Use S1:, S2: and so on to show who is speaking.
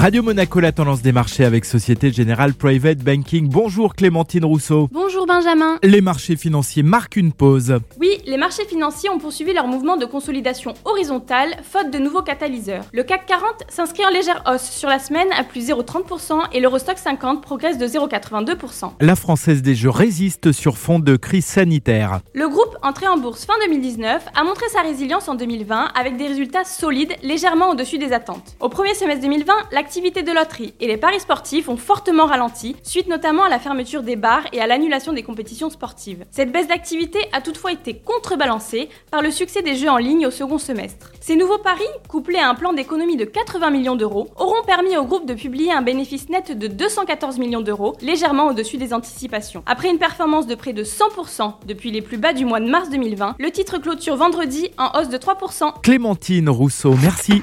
S1: Radio Monaco, la tendance des marchés avec Société Générale Private Banking. Bonjour Clémentine Rousseau.
S2: Bonjour Benjamin.
S1: Les marchés financiers marquent une pause.
S2: Oui, les marchés financiers ont poursuivi leur mouvement de consolidation horizontale, faute de nouveaux catalyseurs. Le CAC 40 s'inscrit en légère hausse sur la semaine à plus 0,30% et l'Eurostock 50 progresse de 0,82%.
S1: La Française des Jeux résiste sur fond de crise sanitaire.
S2: Le groupe, entré en bourse fin 2019, a montré sa résilience en 2020 avec des résultats solides, légèrement au-dessus des attentes. Au premier semestre 2020, l'activité de loterie et les paris sportifs ont fortement ralenti, suite notamment à la fermeture des bars et à l'annulation des compétitions sportives. Cette baisse d'activité a toutefois été contrebalancée par le succès des jeux en ligne au second semestre. Ces nouveaux paris, couplés à un plan d'économie de 80 millions d'euros, auront permis au groupe de publier un bénéfice net de 214 millions d'euros, légèrement au-dessus des anticipations. Après une performance de près de 100% depuis les plus bas du mois de mars 2020, le titre clôture vendredi en hausse de 3%.
S1: Clémentine Rousseau, merci.